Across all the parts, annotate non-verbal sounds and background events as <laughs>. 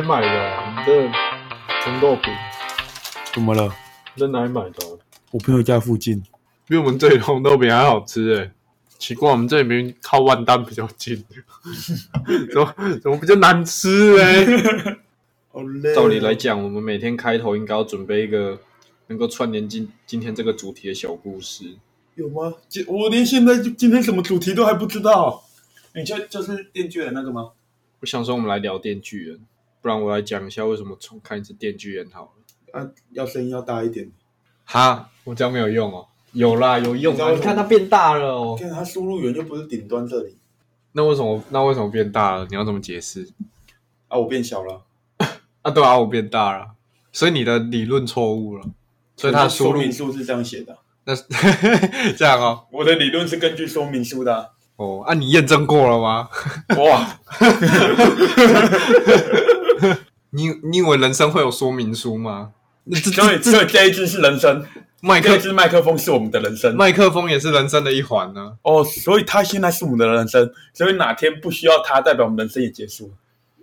买的啊？你这红豆饼，怎么了？在哪里买的啊？我朋友家附近。比我们这里的红豆饼还好吃哎、奇怪，我们这里明明靠万丹比较近，<laughs> 怎么怎么比较难吃嘞？<laughs> 好累照理来讲，我们每天开头应该要准备一个能够串联今今天这个主题的小故事。有吗？今我连现在就今天什么主题都还不知道。你就就是电锯人那个吗？我想说，我们来聊《电锯人》，不然我来讲一下为什么重看一次《电锯人》好了。啊，要声音要大一点。哈，我这样没有用哦。有啦，有用啊！你看它变大了哦。看它输入源就不是顶端这里那为什么那为什么变大了？你要怎么解释？啊，我变小了。啊，对啊，我变大了，所以你的理论错误了，所以它说入明书是这样写的。那是 <laughs> 这样哦。我的理论是根据说明书的啊。哦，啊，你验证过了吗？哇，<laughs> <laughs> 你你以为人生会有说明书吗？所以所以这一支是人生，麦克这一支麦克风是我们的人生。麦克风也是人生的一环呢、哦，所以它现在是我们的人生，所以哪天不需要它，代表我们人生也结束了。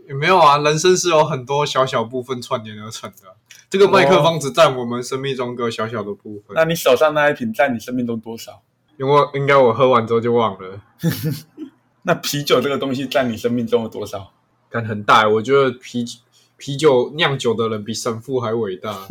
也没有啊，人生是有很多小小部分串联而成的。这个麦克风只占我们生命中个小小的部分。那你手上那一瓶在你生命中多少？因为应该我喝完之后就忘了，<laughs> 那啤酒这个东西在你生命中有多少？感很大。我觉得啤啤酒酿酒的人比神父还伟大，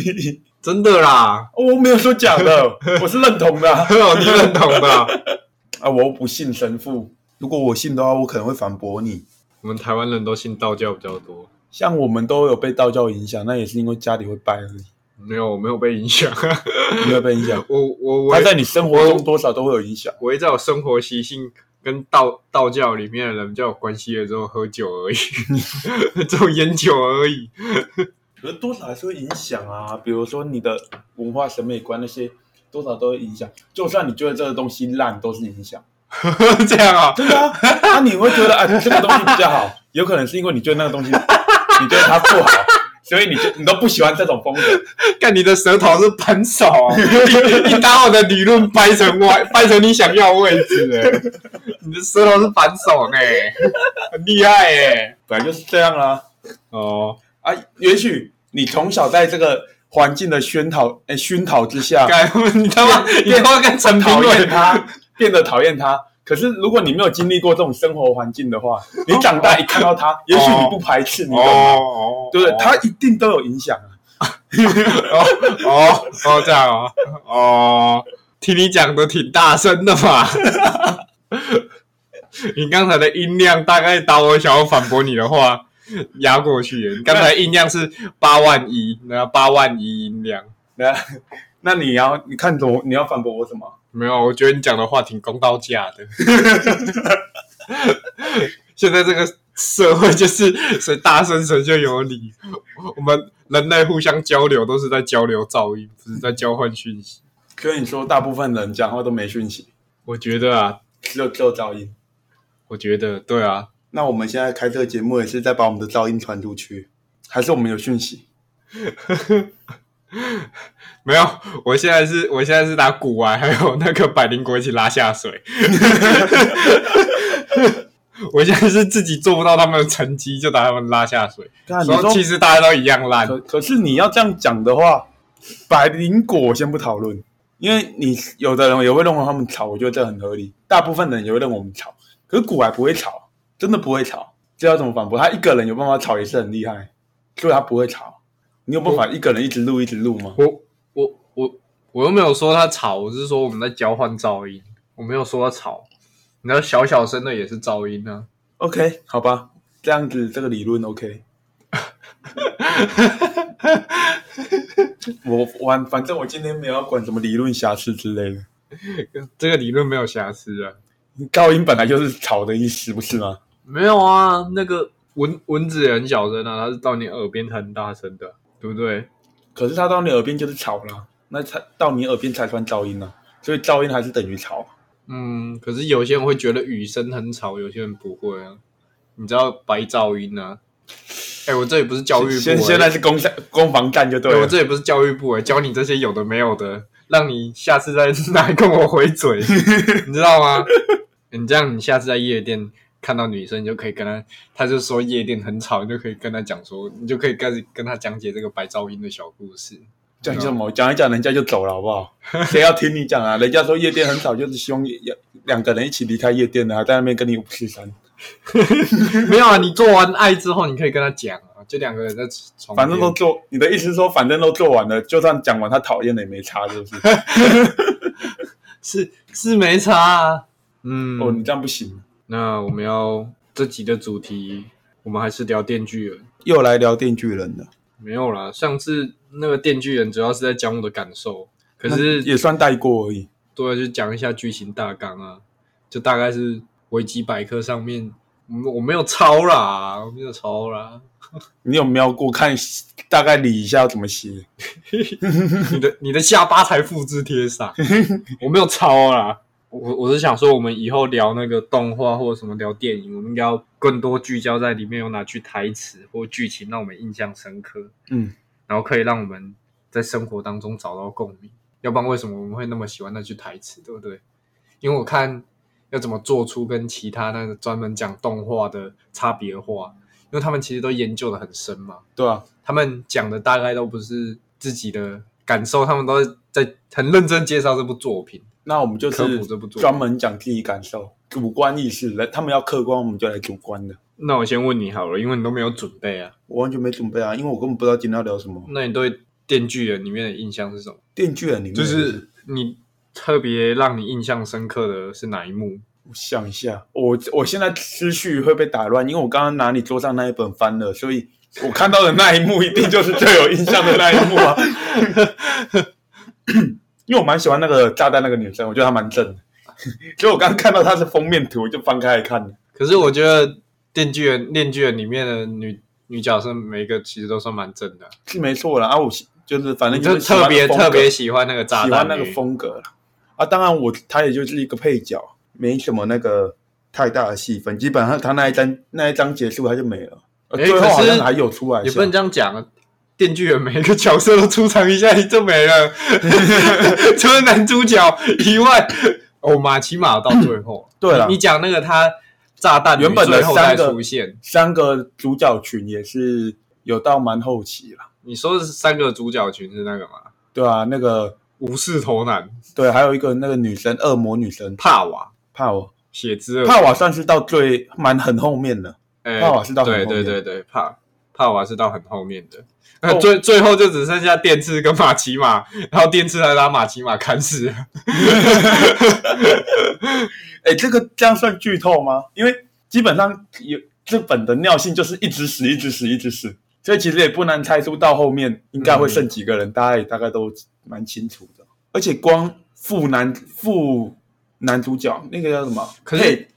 <laughs> 真的啦。哦我没有说假的，我是认同的 <laughs> 你认同的啊？<laughs> 啊我又不信神父，如果我信的话，我可能会反驳你。我们台湾人都信道教比较多，像我们都有被道教影响，那也是因为家里会拜而已，没有，我没有被影响。没有被影响。我我我它在你生活中多少都会有影响。我在我生活习性跟道道教里面的人比较有关系的，只有喝酒而已，<laughs> 只有烟酒而已。可是多少还是会影响啊，比如说你的文化审美观那些，多少都会影响。就算你觉得这个东西烂，都是影响。<laughs> 这样啊？真的啊，那、你会觉得啊，这个东西比较好，有可能是因为你觉得那个东西，你觉得它不好，所以你就你都不喜欢这种风格。<laughs> 看你的舌头是扳手啊，你你把我的理论掰成歪，掰成你想要位置，哎，你的舌头是扳手呢，很厉害哎。本来就是这样啦、哦，啊。也许你从小在这个环境的熏陶，哎、熏陶之下，该你他妈，你他妈跟陈讨论厌他，变得讨厌他。可是如果你没有经历过这种生活环境的话，你长大一看到他，也许你不排斥，你懂吗？哦，对不对？他一定都有影响啊。<laughs> 哦哦哦这样哦哦，听你讲的挺大声的嘛。<laughs> 你刚才的音量大概把我想要反驳你的话压过去了。你刚才音量是八万一，那八万一音量。那那你要你看懂你要反驳我什么？没有，我觉得你讲的话挺公道价的。<laughs> 现在这个社会就是谁大声谁就有理，我们人类互相交流都是在交流噪音，不是在交换讯息。可以你说大部分人讲话都没讯息，我觉得啊，只有只有噪音。我觉得对啊，那我们现在开这个节目也是在把我们的噪音传出去，还是我们有讯息？<laughs> <laughs> 没有，我现在是我现在是拿古玩 <laughs> 还有那个百灵果一起拉下水。<laughs> 我现在是自己做不到他们的成绩，就把他们拉下水。看你然后其，实大家都一样烂。可可是你要这样讲的话，百灵果我先不讨论，因为你有的人也会认为他们吵，我觉得这很合理。大部分人也会认为我们吵，可是古玩不会吵，真的不会吵。这要怎么反驳？他一个人有办法吵也是很厉害，所以他不会吵。你有办法一个人一直录一直录吗？我我我我又没有说他吵，我是说我们在交换噪音，我没有说他吵。你要小小声的也是噪音啊。OK，好吧，这样子这个理论 OK。<laughs> 我我，反正我今天没有要管什么理论瑕疵之类的。这个理论没有瑕疵啊。高音本来就是吵的意思，不是吗？没有啊，那个蚊蚊子也很小声啊，它是到你耳边很大声的，对不对？可是它到你耳边就是吵了，那才到你耳边才算噪音呢、所以噪音还是等于吵。嗯，可是有些人会觉得雨声很吵，有些人不会啊。你知道白噪音啊？哎、我这里不是教育部、现欸，现在是攻山攻防战就对了，我了。这里不是教育部哎、教你这些有的没有的，让你下次再 <laughs> 来跟我回嘴，<laughs> 你知道吗？你这样，你下次在夜店看到女生，你就可以跟她，她就说夜店很吵，你就可以跟她讲说，你就可以开始跟她讲解这个白噪音的小故事。讲什么？讲一讲，人家就走了，好不好？<laughs> 谁要听你讲啊？人家说夜店很吵，就是希望要两个人一起离开夜店的，还在那边跟你五四三。没有啊，你做完爱之后，你可以跟他讲啊，就两个人在床边，反正都做，你的意思说，反正都做完了，就算讲完他讨厌的也没差，是不是？<laughs> 是是没差啊。嗯，哦，你这样不行，那我们要这集的主题，我们还是聊电锯人。又来聊电锯人了。没有啦，上次那个电锯人主要是在讲我的感受，可是也算带过而已。对啊，就讲一下剧情大纲啊，就大概是维基百科上面，我我没有抄啦，我没有抄啦。<laughs> 你有瞄过看大概理一下要怎么写？<laughs> 你的你的下巴才复制贴上，我没有抄啦。我我是想说，我们以后聊那个动画或者什么聊电影，我们应该要更多聚焦在里面有哪句台词或剧情让我们印象深刻，嗯，然后可以让我们在生活当中找到共鸣。要不然为什么我们会那么喜欢那句台词，对不对？因为我看要怎么做出跟其他那个专门讲动画的差别化，因为他们其实都研究的很深嘛，对啊，他们讲的大概都不是自己的感受，他们都是在很认真介绍这部作品。那我们就科是专门讲自己感受，主观意识。来，他们要客观，我们就来主观的。那我先问你好了，因为你都没有准备啊，我完全没准备啊，因为我根本不知道今天要聊什么。那你对《电锯人》里面的印象是什么？电锯人里面就是你特别让你印象深刻的是哪一幕？我想一下，我我现在思绪会被打乱，因为我刚刚拿你桌上那一本翻了，所以我看到的那一幕一定就是最有印象的那一幕啊。因为我蛮喜欢那个炸弹那个女生，我觉得她蛮正的，<laughs> 所以我刚刚看到她是封面图，我就翻开来看了。可是我觉得《电锯人》《电锯人》里面的女女角色每一个其实都算蛮正的，是没错啦，啊，我喜就是反正就是特别特别喜欢那个炸弹喜欢那个女风格了啊。当然我她也就是一个配角，没什么那个太大的戏份，基本上她那一章那一章结束她就没了，最后可是好像还有出来，也不能这样讲啊。电锯人每一个角色都出场一下就没了，除 <laughs> 了男主角以外，哦，马奇马到最后，<coughs> 对了你你讲那个他炸弹原本的三个出现，三个主角群也是有到蛮后期了，你说的是三个主角群是那个吗？对啊，那个无视头男。对，还有一个那个女生恶魔女生帕瓦。帕瓦，血之恶帕瓦算是到最蛮很后面的，哎帕瓦是到很对后面。对对对，帕帕瓦是到很后面的，那哦最最后就只剩下电刺跟马奇马，然后电刺还拉马奇马砍死了。<laughs> 哎，这个这样算剧透吗？因为基本上有这本的尿性就是一直死，一直死，一直死，所以其实也不难猜出到后面应该会剩几个人，大家也大概都蛮清楚的。而且光副男副男主角那个叫什么？配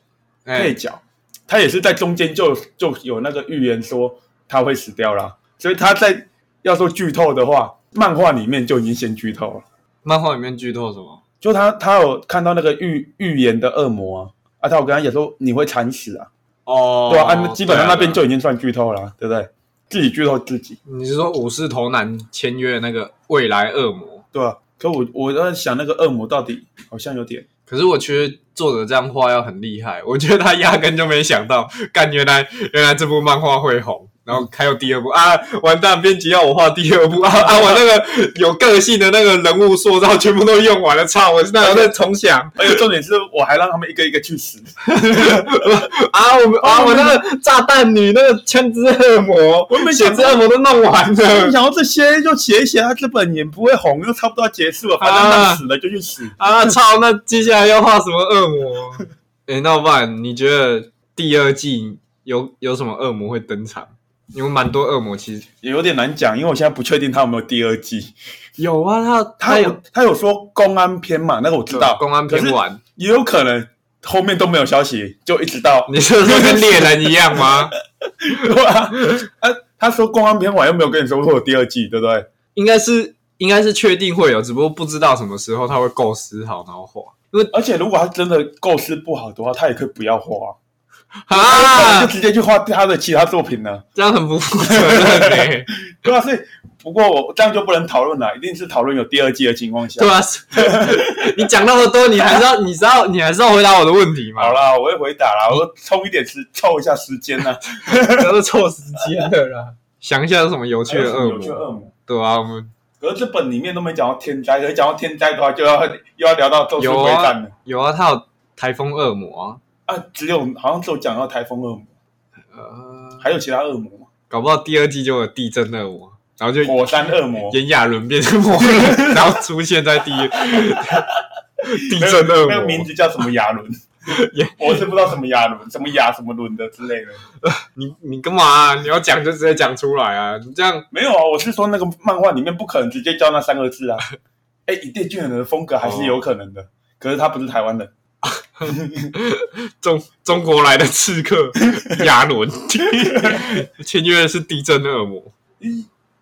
哎配角，他也是在中间就就有那个预言说他会死掉啦，所以他在要说剧透的话，漫画里面就已经先剧透了。漫画里面剧透什么？就他他有看到那个预预言的恶魔啊，啊，他有跟他讲说你会惨死啊，哦，对啊，啊，那基本上那边就已经算剧透了啊，对不对？自己剧透自己，你是说武士头男签约那个未来恶魔？对啊、可我我在想那个恶魔到底好像有点，可是我觉得作者这样画要很厉害，我觉得他压根就没想到，干原来原来这部漫画会红，然后还有第二部啊，完蛋，编辑要我画第二部啊啊，<laughs> 我那个有个性的那个人物塑造全部都用完了，操，我现在还在重想而且重点是我还让他们一个一个去死，<laughs> 啊，我们啊，我那个炸弹女那个枪支恶魔，我没血想到之恶魔都弄完没了想到这些就写一写，他这本也不会红，又差不多要结束了，反正他死了就去死。啊，操，那接下来要画什么恶魔？<laughs> 哎、那不然你觉得第二季有有什么恶魔会登场？因为蛮多恶魔其实也有点难讲，因为我现在不确定他有没有第二季。有啊，他他有他有说公安篇嘛，那个我知道，公安篇完，也有可能后面都没有消息，就一直到你是说跟猎人一样吗？<laughs> 对啊，啊，他说公安篇完又没有跟你说会有第二季，对不对？应该是应该是确定会有，只不过不知道什么时候他会构思好然后画。因为而且如果他真的构思不好的话，他也可以不要画，可啊能 <laughs> 就，直接去画他的其他作品呢。这样很不负责任欸 <laughs> 对啊，所以不过我这样就不能讨论了，一定是讨论有第二季的情况下。对啊，<laughs> 你讲那么多，你还是要，你知道，你还是要回答我的问题嘛？好啦，我会回答啦，我充一点时，凑一下时间呢。都是凑时间的啦。想一下有什么有趣的恶有趣的恶魔？对啊，我们可是这本里面都没讲到天灾，可是讲到天灾的话，就要又要聊到咒术有回战了。啊有啊，他有台风恶魔啊，啊，只有好像只有讲到台风恶魔，呃，还有其他恶魔吗？搞不到第二季就有地震恶魔，然后就火山恶魔，炎亚纶变成魔人，然后出现在第一 <laughs> 地震恶魔那个名字叫什么亚纶？<laughs> 我是不知道什么亚纶，什么亚什么伦的之类的。你你干嘛啊、你要讲就直接讲出来啊！你这样没有啊，我是说那个漫画里面不可能直接叫那三个字啊。<laughs> 哎，以电锯人的风格还是有可能的，可是他不是台湾人。<laughs> 中 <laughs> 中国来的刺客 <laughs> 亚伦，签约的是地震恶魔，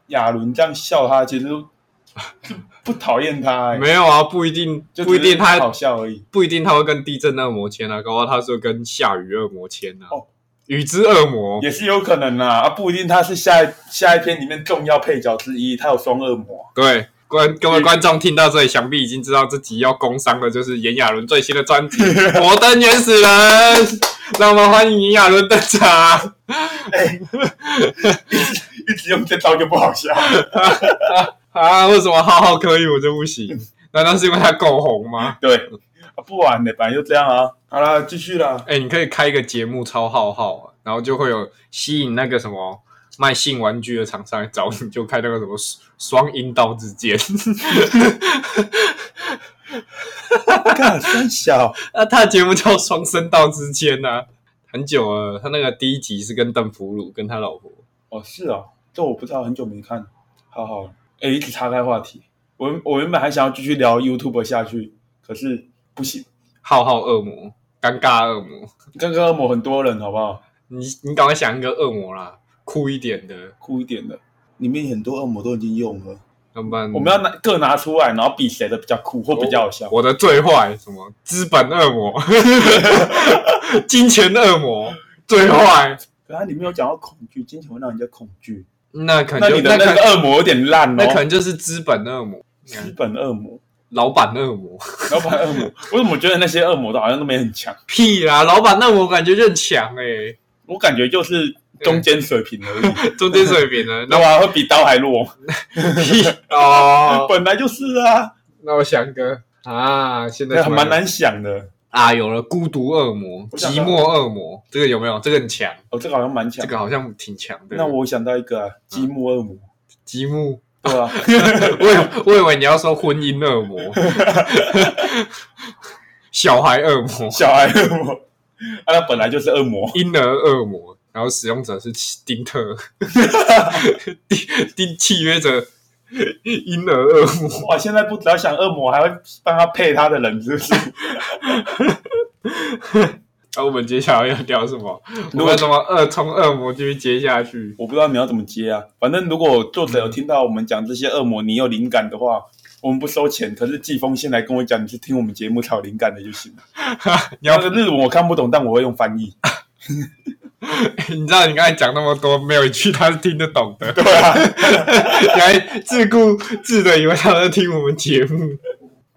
亚伦这样笑他，其实不讨厌他、欸，没有啊，不一定就不一定他好笑而已。不一定他会跟地震恶魔签啊，搞不好他是跟下雨恶魔签啊。哦，雨之恶魔也是有可能啊，啊，不一定他是下一下一篇里面重要配角之一，他有双恶魔。对。观各位观众听到这里，想必已经知道自己要工伤的就是炎亚纶最新的专辑《<laughs> 摩登原始人》，让我们欢迎炎亚纶登场。一直用这招就不好笑。啊，为什么浩浩可以我就不行？难道是因为他够红吗？对，啊不玩的，反正就这样啊。好了，继续了。哎、你可以开一个节目超浩浩啊，然后就会有吸引那个什么卖性玩具的厂商来找你，就开那个什么双阴道之间。干真小，那 <laughs> 他的节目叫双声道之间呐、很久了。他那个第一集是跟邓福鲁跟他老婆，哦是哦，这我不知道，很久没看。好好，哎，一直岔开话题。我我原本还想要继续聊 YouTube 下去，可是不行。浩浩恶魔，尴尬恶魔。刚刚恶魔很多人，好不好？你你赶快想一个恶魔啦，酷一点的，酷一点的，里面很多恶魔都已经用了。要不然我们要拿各拿出来，然后比谁的比较酷或比较有效。我的最坏什么资本恶魔，<laughs> 金钱恶魔最坏。可它里面有讲到恐惧，金钱会让人家恐惧。那可能就那你的那个恶魔有点烂哦。那可能就是资本恶魔、资本恶魔、老板恶魔。老板恶魔，我怎么觉得那些恶魔都好像都没很强？屁啦，老板恶魔感觉就很强哎、我感觉就是中间水平而已，中间水平了。<laughs> 那我还，会比刀还弱。屁 <laughs> 哦，本来就是啊，那我想个啊，现在蛮难想的。啊，有了孤独恶魔、寂寞恶魔，这个有没有？这个很强，哦，这个好像蛮强。这个好像挺强的。那我想到一个啊，积木恶魔，积木，对吧？<laughs> 我以我以为你要说婚姻恶魔，小孩恶魔，小孩恶魔，<laughs> 啊，他本来就是恶魔。<laughs> 婴儿恶魔，然后使用者是丁特，<laughs> 丁丁契约者婴儿恶魔。哇，现在不只要想恶魔，还会帮他配他的人，是不是？那我们接下来要聊什么？如果什么二从恶魔继续接下去？我不知道你要怎么接啊。反正如果作者有听到我们讲这些恶魔，你有灵感的话，我们不收钱，可是寄封信来跟我讲你是听我们节目才有灵感的就行了。<laughs> 你要那个日文我看不懂，但我会用翻译。<laughs> 你知道你刚才讲那么多，没有一句他是听得懂的，<laughs> 对啊，你还自顾自的以为他在听我们节目。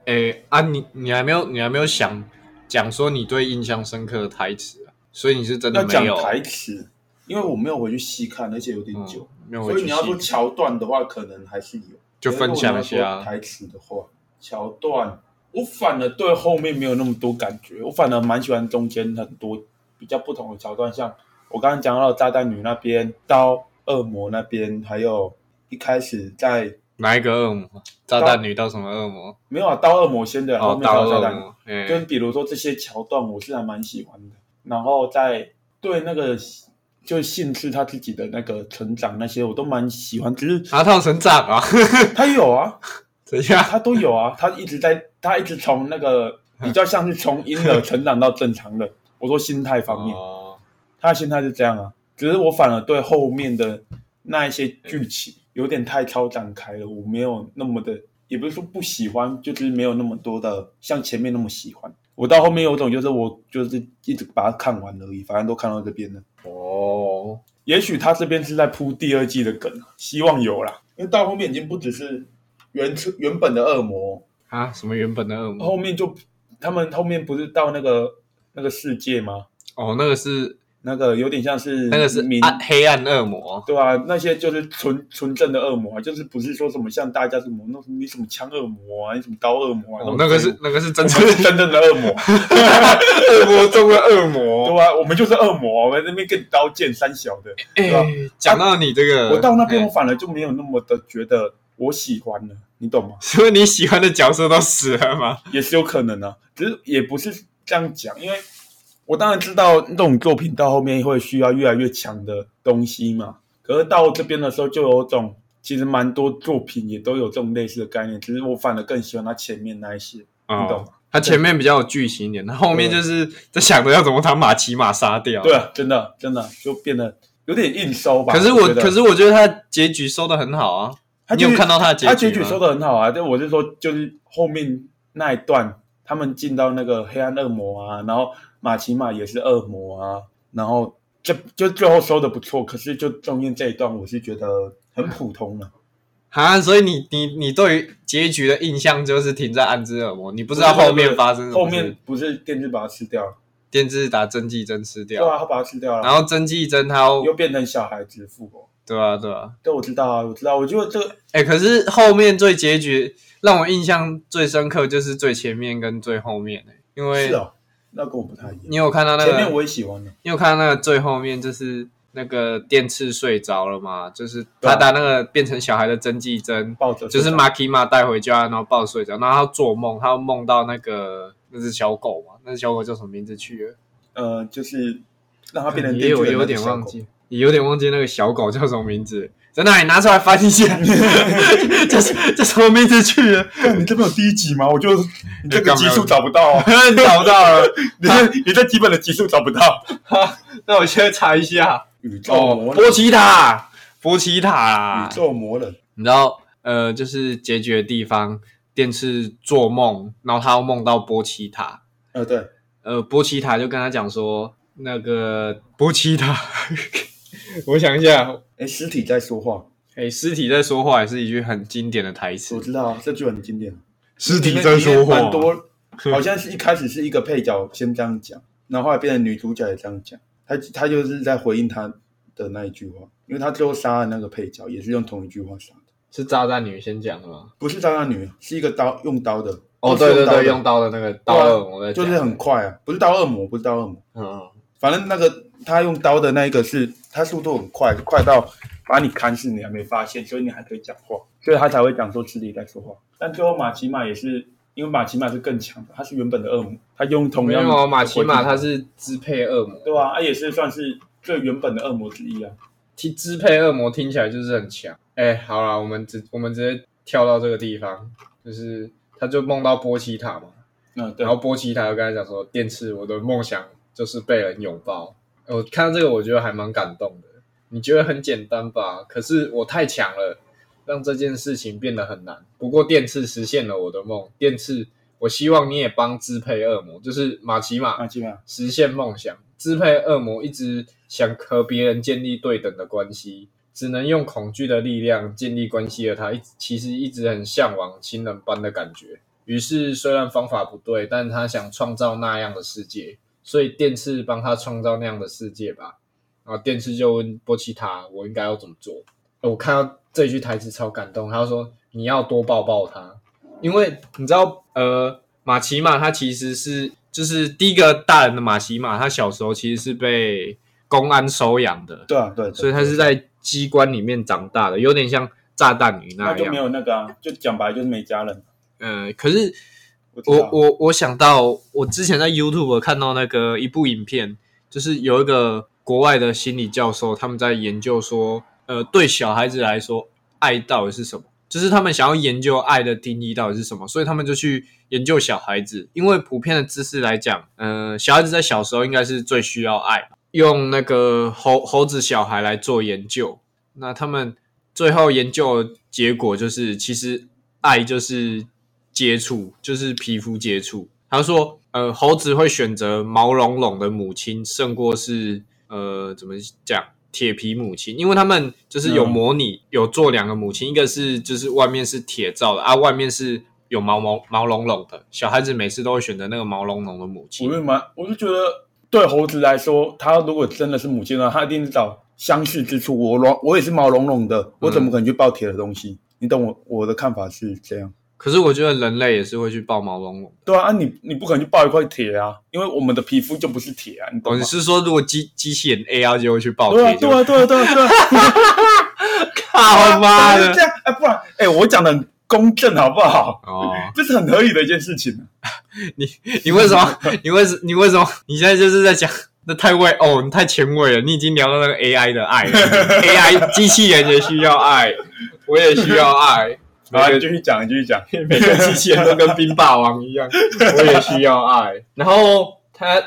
哎、啊，你你还没有你还没有想讲说你对印象深刻的台词啊？所以你是真的没有台词，因为我没有回去细看，而且有点嗯久，所以你要说细桥段的话，可能还是有。就分享一可是如果你要说下。台词的话，桥段我反而对后面没有那么多感觉，我反而蛮喜欢中间很多比较不同的桥段，像我刚刚讲到的炸弹女那边，到恶魔那边，还有一开始在哪一个恶魔？炸弹女到什么恶魔？没有啊，到恶魔先的，后哦，面才到有炸弹跟比如说这些桥段，我是还蛮喜欢的。然后在对那个就是信是他自己的那个成长那些，我都蛮喜欢。只是啊，他有成长啊？<laughs> 他有啊，等一下，他都有啊，他一直在，他一直从那个比较像是从婴儿成长到正常的。我说心态方面，哦，他的心态是这样啊。只是我反而对后面的那一些剧情有点太超展开了，我没有那么的，也不是说不喜欢，就是没有那么多的像前面那么喜欢。我到后面有种就是我就是一直把它看完而已，反正都看到这边了。哦，也许他这边是在铺第二季的梗，希望有啦，因为到后面已经不只是原初原本的恶魔，啊，什么原本的恶魔？后面就他们后面不是到那个那个世界吗？哦，那个是那个有点像是那个是民暗黑暗恶魔。对啊，那些就是纯纯正的恶魔啊，就是不是说什么像大家什么那种你什么枪恶魔啊，你什么刀恶魔啊，哦，那个是那个是真我正是真正的恶魔，<laughs> 恶魔中的恶魔。对啊，我们就是恶魔，我们那边跟你刀剑三小的。对吧哎，讲到你这个，我到那边我哎反而就没有那么的觉得我喜欢了，你懂吗？是因为你喜欢的角色都死了吗？也是有可能啊，只是也不是这样讲，因为我当然知道那种作品到后面会需要越来越强的东西嘛。可是到这边的时候，就有种其实蛮多作品也都有这种类似的概念，只是我反而更喜欢它前面那一些，你懂吗？他前面比较有剧情一点，他后面就是在想着要怎么把马奇马杀掉。对，啊，真的真的就变得有点硬收吧。可是我可是我觉得他结局收的很好啊。他你有看到他的结局他结局收的很好啊，但我是说，就是后面那一段，他们进到那个黑暗恶魔啊，然后马奇马也是恶魔啊，然后就就最后收的不错，可是就中间这一段，我是觉得很普通了。<laughs> 啊，所以你你你对于结局的印象就是停在暗之恶魔，你不知道后面发生什么事。后面不是电锯把它吃掉了，电锯打真纪真吃掉，对啊，他把它吃掉了，然后真纪真他要又变成小孩子复活。对啊对啊，对，我知道啊，我知道，我觉得这个哎，可是后面最结局让我印象最深刻就是最前面跟最后面的，因为是哦，那跟我不太一样。你有看到那个，前面我也喜欢的，你有看到那个最后面就是那个电刺睡着了嘛？就是他打那个变成小孩的针剂针，抱着就是马奇马带回家，然后抱着睡着，然后他做梦，他梦到那个那只小狗嘛？那只小狗叫什么名字去了？呃，就是让它变成也有有点忘记，也有点忘记那个小狗叫什么名字。在那里拿出来翻一下，<laughs> 这是这什么名字去了？你这边有第一集吗？我就你这个集数找不到啊，你找到了？<laughs> 你这你这基本的集数找不到。那我现在查一下。宇宙哦，魔人，波奇塔，波奇塔宇，宙魔人，你知道，呃，就是结局的地方，电视做梦，然后他又梦到波奇塔，呃，对，呃，波奇塔就跟他讲说，那个波奇塔，<laughs> 我想一下，哎，尸体在说话，哎，尸体在说话也是一句很经典的台词。我，知道啊，这句很经典。尸体在说话。蛮多，好像是一开始是一个配角先这样讲，然后后来变成女主角也这样讲，他他就是在回应他的那一句话，因为他最后杀了那个配角，也是用同一句话杀的，是炸弹女先讲的吗？不是炸弹女，是一个刀用刀的。哦，对对对，用刀的。那个刀恶魔，就是很快啊，不是刀恶魔，不是刀恶魔，嗯，反正那个他用刀的那一个是，他速度很快，快到把你砍死你还没发现，所以你还可以讲话，所以他才会讲说尸体在说话。但最后马奇马也是，因为马奇马是更强的，他是原本的恶魔，他用同样没有哦马奇马他他是支配恶魔，对、啊？他也是算是最原本的恶魔之一啊。听支配恶魔听起来就是很强。哎，好了，我们直 <laughs> 我们直接跳到这个地方，就是他就梦到波奇塔嘛，嗯，对然，后波奇塔就跟他讲说，电刺我的梦想就是被人拥抱。我看到这个，我觉得还蛮感动的。你觉得很简单吧？可是我太强了，让这件事情变得很难。不过电刺实现了我的梦，电刺，我希望你也帮支配恶魔，就是马奇马马奇马，实现梦想。支配恶魔一直想和别人建立对等的关系，只能用恐惧的力量建立关系的他，一其实一直很向往亲人般的感觉。于是，虽然方法不对，但他想创造那样的世界，所以电视帮他创造那样的世界吧。然后电视就问波奇塔：“我应该要怎么做？”我看到这句台词超感动，他说：“你要多抱抱他，因为你知道，呃，马奇马他其实是就是第一个大人的马奇马，他小时候其实是被公安收养的，对啊，对，对所以他是在机关里面长大的，有点像炸弹鱼那那就没。有那个啊，就讲白就是没家人。呃，可是我我我我想到，我之前在 YouTube 看到那个一部影片，就是有一个国外的心理教授，他们在研究说，呃，对小孩子来说，爱到底是什么？就是他们想要研究爱的定义到底是什么，所以他们就去研究小孩子。因为普遍的知识来讲，呃，小孩子在小时候应该是最需要爱，用那个猴猴子小孩来做研究。那他们最后研究的结果就是，其实爱就是接触，就是皮肤接触。他说，呃，猴子会选择毛茸茸的母亲，胜过是呃怎么讲铁皮母亲，因为他们就是有嗯模拟、有做两个母亲，一个是就是外面是铁造的啊，外面是有毛毛毛茸茸的，小孩子每次都会选择那个毛茸茸的母亲我亲。就蛮，我就觉得对猴子来说，它如果真的是母亲的话，它一定是找相似之处。我茸，我也是毛茸茸的，我怎么可能去抱铁的东西？你懂我我的看法是这样。可是我觉得人类也是会去抱毛茸茸。对啊，啊你你不可能去抱一块铁啊，因为我们的皮肤就不是铁啊，你懂你？是说如果机机器人 AI 就会去抱对啊，铁？对啊，对啊，对啊，对啊，<laughs> 靠妈的这！样，哎，不然，哎，我讲的很公正好不好？哦，<laughs> 这是很合理的一件事情。<laughs> 你为什么？你为什？你为什么？你现在就是在讲那太为哦，你太前卫了。你已经聊到那个 AI 的爱了，AI 机器人也需要爱，我也需要爱。好，每个你继续讲，你继续讲。每个机器人都跟冰霸王一样，<laughs> 我也需要爱。<laughs> 然后他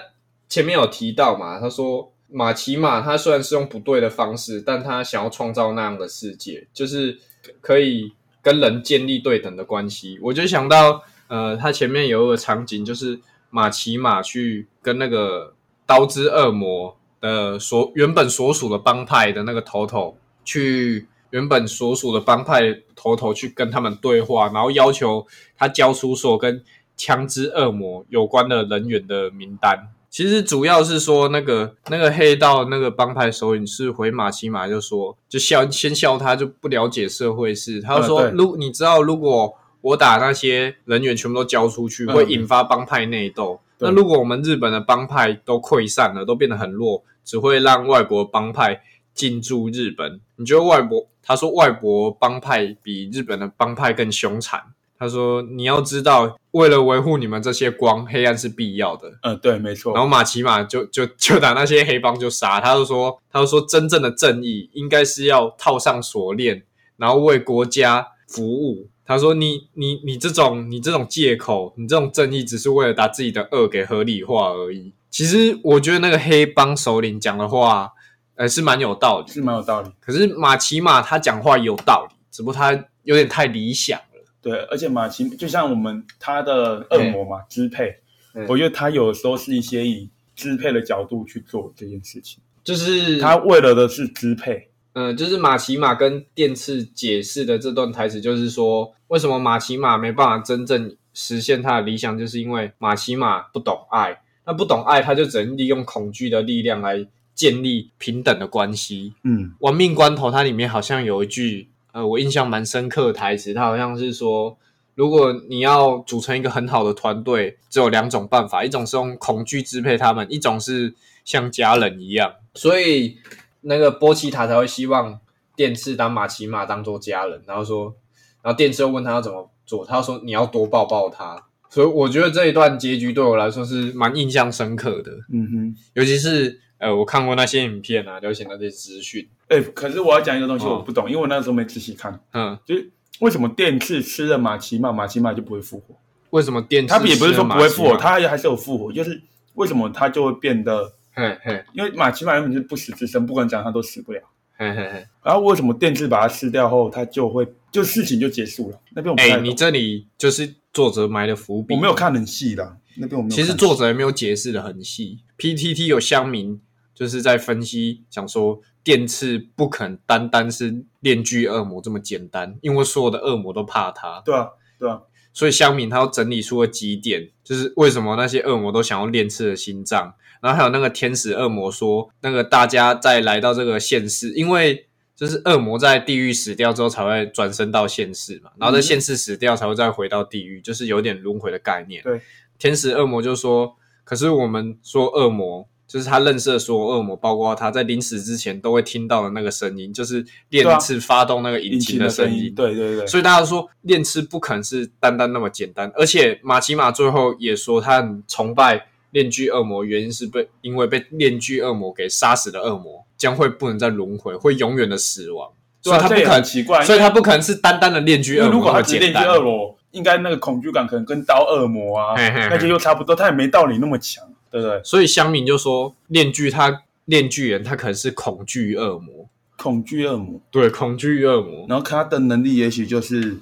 前面有提到嘛，他说马奇马他虽然是用不对的方式，但他想要创造那样的世界，就是可以跟人建立对等的关系。我就想到，呃，他前面有一个场景，就是马奇马去跟那个刀之恶魔的所原本所属的帮派的那个头头去。原本所属的帮派头头去跟他们对话，然后要求他交出所跟枪支恶魔有关的人员的名单。其实主要是说，那个那个黑道那个帮派首领是回马奇马，就说就笑先笑他，就不了解社会事。他就说，嗯如你知道，如果我打那些人员全部都交出去，嗯会引发帮派内斗。对那如果我们日本的帮派都溃散了，都变得很弱，只会让外国帮派进驻日本。你觉得外国？他说外国帮派比日本的帮派更凶残。他说你要知道，为了维护你们这些光，黑暗是必要的。嗯，对，没错。然后马奇马就就 <laughs> 就打那些黑帮就杀，他就说他就说真正的正义应该是要套上锁链，然后为国家服务。他说你你你这种你这种借口，你这种正义只是为了把自己的恶给合理化而已。其实我觉得那个黑帮首领讲的话，呃是蛮有道理。是蛮有道理。可是马奇马他讲话有道理，只不过他有点太理想了。对，而且马奇就像我们他的恶魔嘛，支配嗯，我觉得他有时候是一些以支配的角度去做这件事情，就是他为了的是支配。嗯，就是马奇马跟电次解释的这段台词，就是说为什么马奇马没办法真正实现他的理想，就是因为马奇马不懂爱，那不懂爱，他就只能利用恐惧的力量来建立平等的关系。嗯，亡命关头它里面好像有一句，呃，我印象蛮深刻的台词，它好像是说，如果你要组成一个很好的团队，只有两种办法，一种是用恐惧支配他们，一种是像家人一样。所以那个波奇塔才会希望电次当马奇马当做家人，然后说，然后电次又问他要怎么做，他说你要多抱抱他。所以我觉得这一段结局对我来说是蛮印象深刻的，嗯哼，尤其是呃，我看过那些影片啊，了解那些资讯，哎、可是我要讲一个东西，哦我不懂，因为我那时候没仔细看，嗯，就是为什么电刺吃了马奇马，马奇马就不会复活？为什么电他也不是说不会复活，他他还是有复活，就是为什么他就会变得，嘿嘿因为马奇马原本是不死之身，不管怎样他都死不了。嘿嘿嘿，然后为什么电刺把它吃掉后，他就会就事情就结束了？那边我们哎、你这里就是作者埋的伏笔，我没有看很细的，那边我没有。其实作者也没有解释的很细。PTT 有乡民就是在分析，想说电刺不肯单单是炼巨恶魔这么简单，因为所有的恶魔都怕他，对啊，对啊，所以乡民他要整理出了几点，就是为什么那些恶魔都想要炼刺的心脏。然后还有那个天使恶魔说，那个大家在来到这个现世，因为就是恶魔在地狱死掉之后才会转生到现世嘛，然后在现世死掉才会再回到地狱，就是有点轮回的概念。对，天使恶魔就说，可是我们说恶魔。就是他认识的所有恶魔，包括他在临死之前都会听到的那个声音，就是炼对啊刺发动那个引引擎的声声音，对对对，所以大家说炼翅不可能是单单那么简单，而且马奇马最后也说他很崇拜炼巨恶魔，原因是被因为被炼巨恶魔给杀死的恶魔将会不能再轮回，会永远的死亡，所以他不可能，很奇怪，所以他不可能是单单的炼巨因为如恶魔那么果他只练简单。巨恶魔，应该那个恐惧感可能跟刀恶魔啊嘿嘿嘿那些又差不多，他也没道理那么强，对不对？所以乡民就说炼巨他炼巨人他可能是恐惧恶魔，恐惧恶魔，对，恐惧恶魔。然后他的能力也许就是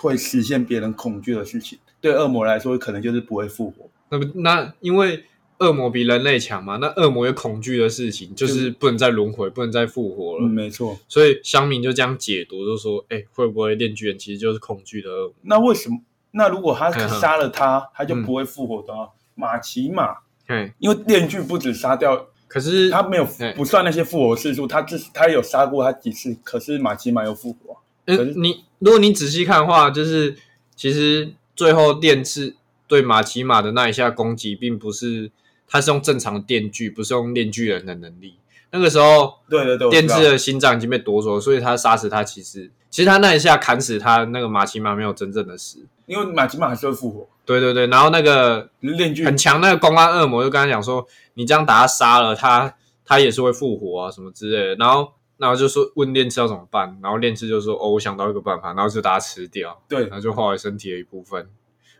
会实现别人恐惧的事情，对恶魔来说可能就是不会复活。那么那因为恶魔比人类强嘛，那恶魔有恐惧的事情，就是不能再轮回，不能再复活了。嗯，没错。所以乡民就这样解读，就说：“哎、会不会炼巨人其实就是恐惧的恶魔那为什么？那如果他 <laughs> 杀了他，他就嗯不会复活的啊？马奇马，？”嘿，因为电锯不止杀掉可是他，没有对不算那些复活次数，他只他有杀过他几次，可是马奇马又复活啊。呃可是，你如果你仔细看的话，就是其实最后电刺对马奇马的那一下攻击，并不是他是用正常的电锯，不是用电锯人的能力。那个时候，对对对，电刺的心脏已经被夺走了，所以他杀死他，其实其实他那一下砍死他，那个马奇马没有真正的死。因为马吉马还是会复活，对对对，然后那个炼狱很强那个公安恶魔就跟他讲说，你这样打他杀了，他他也是会复活啊，什么之类的。然后然后就说问炼刺要怎么办，然后炼刺就说哦，我想到一个办法，然后就把他吃掉，对然后就化为身体的一部分。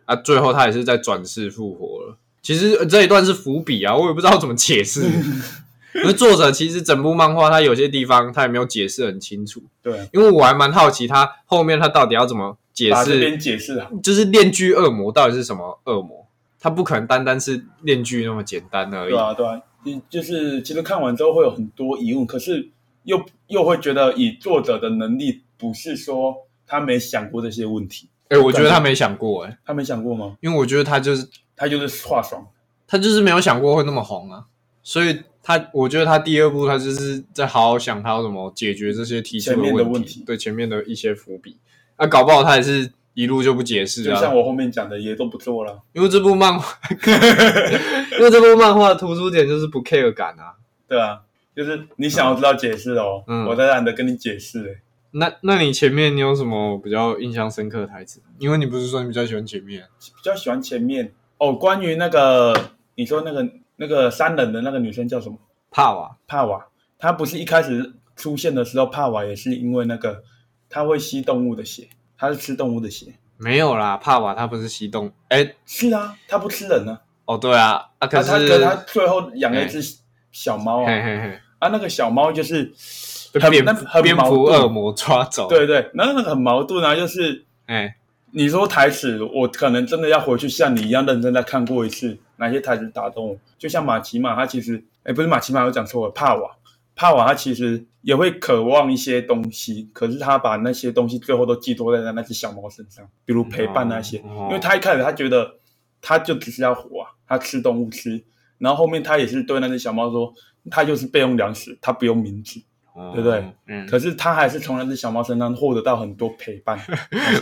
啊，最后他也是在转世复活了。其实呃这一段是伏笔啊，我也不知道怎么解释。<laughs> 因为作者其实整部漫画他有些地方他也没有解释很清楚，对，因为我还蛮好奇他后面他到底要怎么解释边解释啊。就是炼巨恶魔到底是什么恶魔？它不可能单单是炼巨那么简单而已。对啊，对啊，你就是其实看完之后会有很多疑问，可是又又会觉得以作者的能力，不是说他没想过这些问题，哎、我觉得他没想过哎、他没想过吗？因为我觉得他就是他就是话爽，他就是没有想过会那么红啊，所以他我觉得他第二部他就是在好好想他要怎么解决这些提出前面的问问题对前面的一些伏笔。啊，搞不好他也是一路就不解释啊，就像我后面讲的也都不做了。因为这部漫画，<laughs> 因为这部漫画的突出点就是不 care 感啊。对啊，就是你想要知道解释哦，嗯我在懒得跟你解释、欸。那那你前面你有什么比较印象深刻的台词？因为你不是说你比较喜欢前面，比较喜欢前面哦。关于那个你说那个那个三人的那个女生叫什么？帕瓦帕瓦，她不是一开始出现的时候，帕瓦也是因为那个她会吸动物的血，它是吃动物的血。没有啦，帕瓦它不是吸动，哎、是啊，它不吃人呢、哦对啊，啊可啊。是，她可她最后养了一只小猫啊，嘿嘿嘿，啊，那个小猫就是被那很蝙蝠恶魔抓走，，对对，然后那个很矛盾啊，就是哎、你说台词，我可能真的要回去像你一样认真再看过一次，哪些台词打动我。就像马奇马，他其实，哎，不是马奇马，我讲错了，帕瓦，帕瓦他其实也会渴望一些东西，可是他把那些东西最后都寄托在那只小猫身上，比如陪伴那些，哦因为他一开始他觉得他就只是要活啊，他吃动物吃，然后后面他也是对那只小猫说，他就是备用粮食，他不用名字，哦对不对？嗯，可是他还是从那只小猫身上获得到很多陪伴。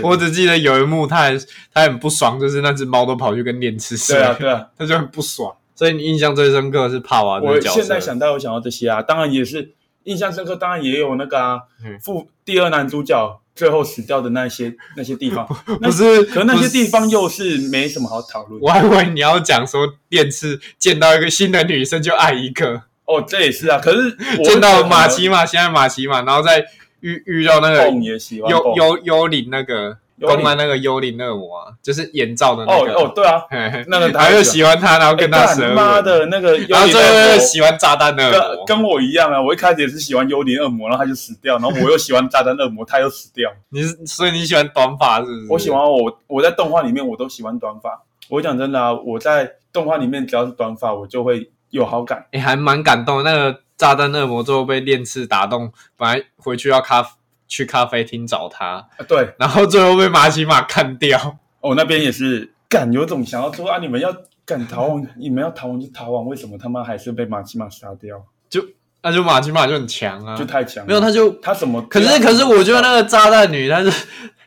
我只记得有一幕他还他很不爽，就是那只猫都跑去跟练吃睡，对啊，对啊。他就很不爽。所以你印象最深刻的是帕瓦这我个角色。现在想到我想到这些啊，当然也是印象深刻，当然也有那个啊嗯，副第二男主角最后死掉的那些那些地方，<laughs> 那不是，可那些地方又是没什么好讨论。我还以为你要讲说电视见到一个新的女生就爱一个，哦，这也是啊，可是我见到马奇马，现在马奇马，然后再遇遇到那个幽幽幽灵那个公安那个幽灵恶魔啊，就是眼罩的那个，哦哦，对啊，嘿嘿那个他又喜欢他，然后跟他哎干舌吻，妈的那个幽然后最后喜欢炸弹恶跟魔，跟我一样啊，我一开始也是喜欢幽灵恶魔，然后他就死掉，然后我又喜欢炸弹恶魔，他又死掉。你是所以你喜欢短发是不是？我喜欢我我在动画里面我都喜欢短发。我讲真的啊，我在动画里面只要是短发，我就会有好感。哎、还蛮感动。那个炸弹恶魔最后被炼刺打动，本来回去要咖去咖啡厅找他，啊，对，然后最后被马奇马干掉。我、那边也是干，有种想要说啊，你们要敢逃亡，你们要逃亡就逃亡，为什么他妈还是被马奇马杀掉？就那就马奇马就很强啊，就太强了。没有他就，他什么？可是可是我觉得那个炸弹女，她是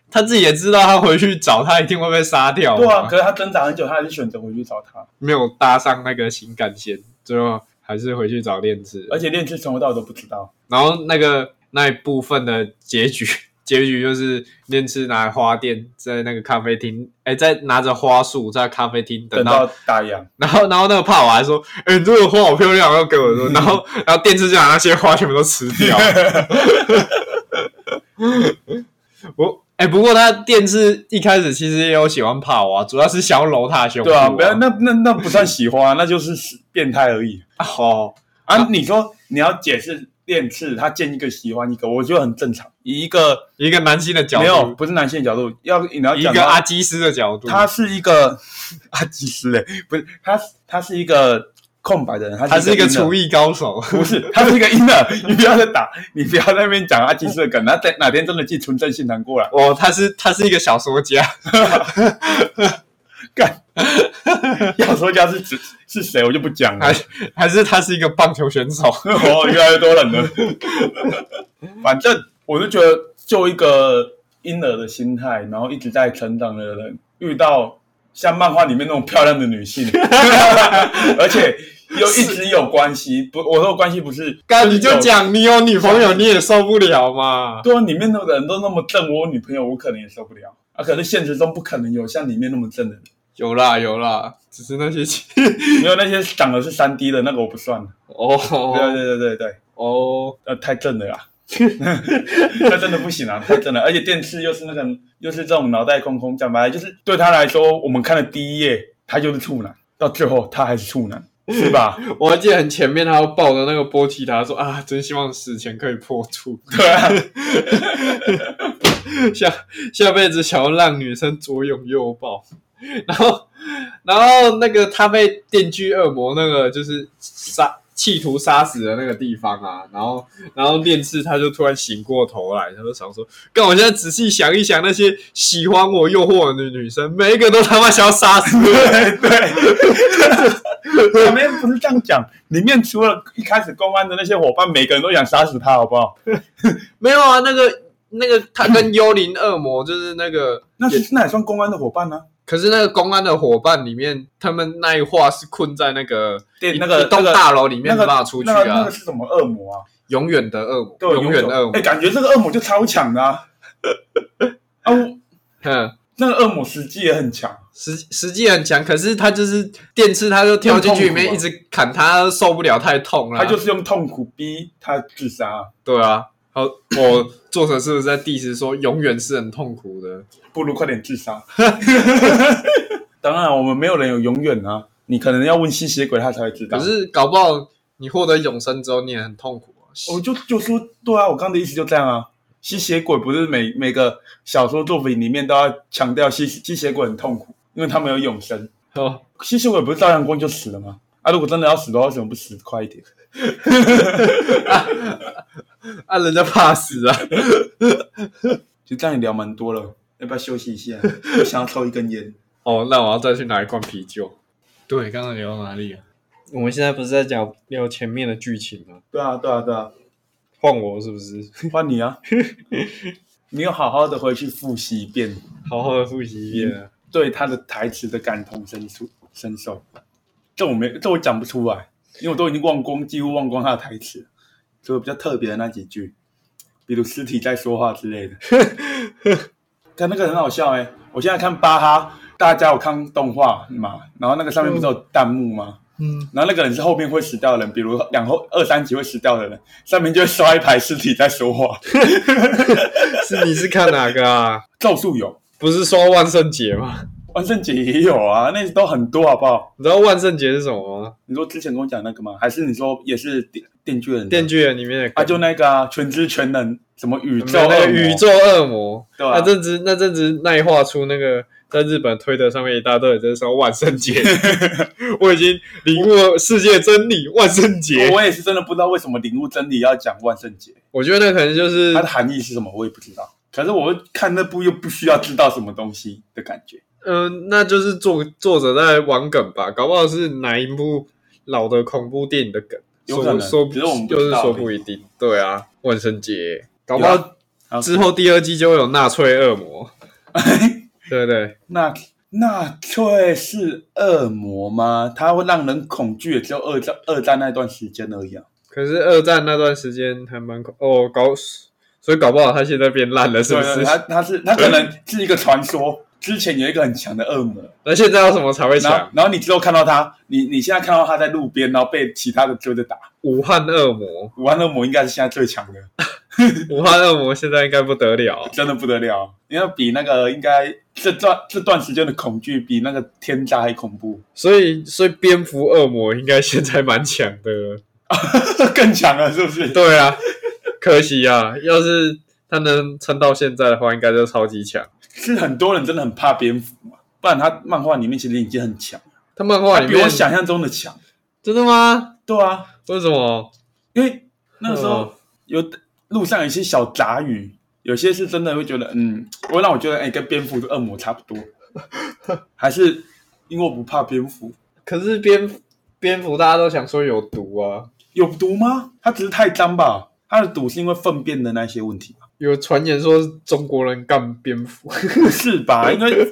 她自己也知道，她回去找她一定会被杀掉，对啊，可是她挣扎很久，她还是选择回去找他，没有搭上那个情感线，最后还是回去找炼制。而且炼制从头到尾都不知道。然后那个那一部分的结局，<laughs> 结局就是炼刺拿花店在那个咖啡厅，哎，在拿着花束在咖啡厅等等到，到打烊，然后然后那个帕瓦还说，哎，你这个花好漂亮，要给我说，<laughs> 然后然后电刺就把那些花全部都吃掉。<laughs> 我哎，不过他电视一开始其实也有喜欢帕瓦，主要是想要揉他的胸部、对啊，不要那那那不算喜欢，那就是变态而已哦，啊！你说你要解释炼制，他见一个喜欢一个，我觉得很正常。以一个一个男性的角度。没有，不是男性的角度，要你要一个阿基斯的角度，他是一个 <laughs> 阿基斯嘞，不是他，他是一个空白的人，他他是一个厨厨艺高手。不是，他是一个 inner，，<laughs> 你不要再打，你不要在那边讲阿基斯的梗，他在哪天真的寄纯正信函过来，哦，他是他是一个小说家，<laughs> 干，<laughs> 要说家是指是谁，我就不讲了还。还是他是一个棒球选手。<laughs> 哦，越来越多人了。<laughs> 反正我就觉得，就一个婴儿的心态，然后一直在成长的人，遇到像漫画里面那种漂亮的女性，而且又一直有关系。不，我说关系不是，干你就讲你有女朋友，你也受不了嘛？对啊，里面的人都那么正，我有女朋友，我可能也受不了啊。可是现实中不可能有像里面那么正的人，有啦有啦，只是那些 <laughs> 没有那些长的是三 D 的那个我不算。了。对哦对对对对，哦，呃，太正了啦，<laughs> 那真的不行啊，太正了。而且电视又是那个，又是这种脑袋空空，讲白了就是对他来说，我们看的第一页他就是处男，到最后他还是处男，是吧？<laughs> 我还记得很前面他要抱着那个波提塔说啊，真希望死前可以破处，对啊，下下辈子想要让女生左拥右抱，<laughs> 然后然后那个他被电锯恶魔那个就是杀企图杀死的那个地方啊，然后然后恋次他就突然醒过头来，他就想说，干我现在仔细想一想，那些喜欢我诱惑我的女生，每一个都他妈想要杀死我。<laughs> 对对，<laughs> 里面不是这样讲，里面除了一开始公安的那些伙伴，每个人都想杀死他，好不好？没有啊，那个那个他跟幽灵恶魔就是那个那是那也算公安的伙伴呢、可是那个公安的伙伴里面，他们那一话是困在那个一那个一栋大楼里面，那个没办法出去啊那个那个。是什么恶魔啊？永远的恶魔，对，永远的恶哎、魔。感觉这个恶魔就超强的啊！啊，<laughs> 我嗯，那个恶魔实际也很强，实实际很强，可是他就是电刺，他就跳进去里面一直砍他，受不了，太痛了。他就是用痛苦逼他自杀啊、对啊。好，我作者是不是在 diss 说永远是很痛苦的？不如快点自杀。<laughs> 当然，我们没有人有永远啊，你可能要问吸血鬼，他才会知道。可是搞不好你获得永生之后，你也很痛苦啊。我就就说，对啊，我刚刚的意思就这样啊。吸血鬼不是每每个小说作品里面都要强调吸吸血鬼很痛苦，因为他没有永生。哦，吸血鬼不是照阳光就死了吗？啊，如果真的要死的话，为什么不死快一点？<laughs> 啊，人家怕死啊。<laughs> 就这样也聊蛮多了，要不要休息一下？我想要抽一根烟。<laughs> 哦，那我要再去拿一罐啤酒。对，刚刚聊到哪里啊？我们现在不是在讲聊前面的剧情吗？对啊，对啊，对啊，换我是不是？换你啊！你有好好的回去复习一遍，好好的复习一遍啊。对他的台词的感同身受身受。这我没，这我讲不出来，因为我都已经忘光，几乎忘光他的台词了，所以比较特别的那几句，比如尸体在说话之类的。<laughs> 看那个很好笑哎、我现在看巴哈，大家有看动画嘛？然后那个上面不是有弹幕吗？嗯，然后那个人是后面会死掉的人，比如两后二三集会死掉的人，上面就会刷一排尸体在说话。<laughs> 是你是看哪个啊？咒术有，不是说万圣节吗？万圣节也有啊，那都很多好不好？你知道万圣节是什么吗？你说之前跟我讲那个吗？还是你说也是电电锯人？电锯人里面的啊，就那个啊，全知全能，什么宇宙那个宇宙恶魔，对啊那阵子那阵子那一画出那个在日本推特上面一大堆人在说万圣节，<laughs> 我已经领悟了世界真理，万圣节。我也是真的不知道为什么领悟真理要讲万圣节，我觉得那可能就是它的含义是什么，我也不知道。可是我看那部又不需要知道什么东西的感觉。嗯、那就是作作者在玩梗吧，搞不好是哪一部老的恐怖电影的梗，有可能说只是我们不就是说不一定。对啊，万圣节，搞不好好之后第二季就会有纳粹恶魔，<laughs> 对不对？纳纳粹是恶魔吗？它会让人恐惧，也只有二战二战那段时间而已啊。可是二战那段时间还蛮恐哦，搞所以搞不好他现在变烂了，是不，是？它它是它可能是一个传说，之前有一个很强的恶魔，那现在要什么才会然后强？然后你之后看到他，你你现在看到他在路边，然后被其他的追着打。武汉恶魔，武汉恶魔应该是现在最强的，<laughs> <laughs> 武汉恶魔现在应该不得了。真的不得了。因为比那个应该这段这段时间的恐惧比那个天灾还恐怖，所以，所以蝙蝠恶魔应该现在蛮强的了。<laughs> 更强了，是不是？对啊，可惜啊，要是他能撑到现在的话，应该就超级强。是很多人真的很怕蝙蝠嘛，不然他漫画里面其实已经很强，他漫画里比我，想象中的强。真的吗？对啊，为什么？因为那个时候嗯有路上有一些小杂鱼，有些是真的会觉得，嗯，会让我觉得，哎、跟蝙蝠的恶魔差不多，<laughs> 还是因为我不怕蝙蝠。可是蝙蝙蝠大家都想说有毒啊，有毒吗？它只是太脏吧？它的毒是因为粪便的那些问题嘛？有传言说是中国人干蝙蝠。不是吧？因为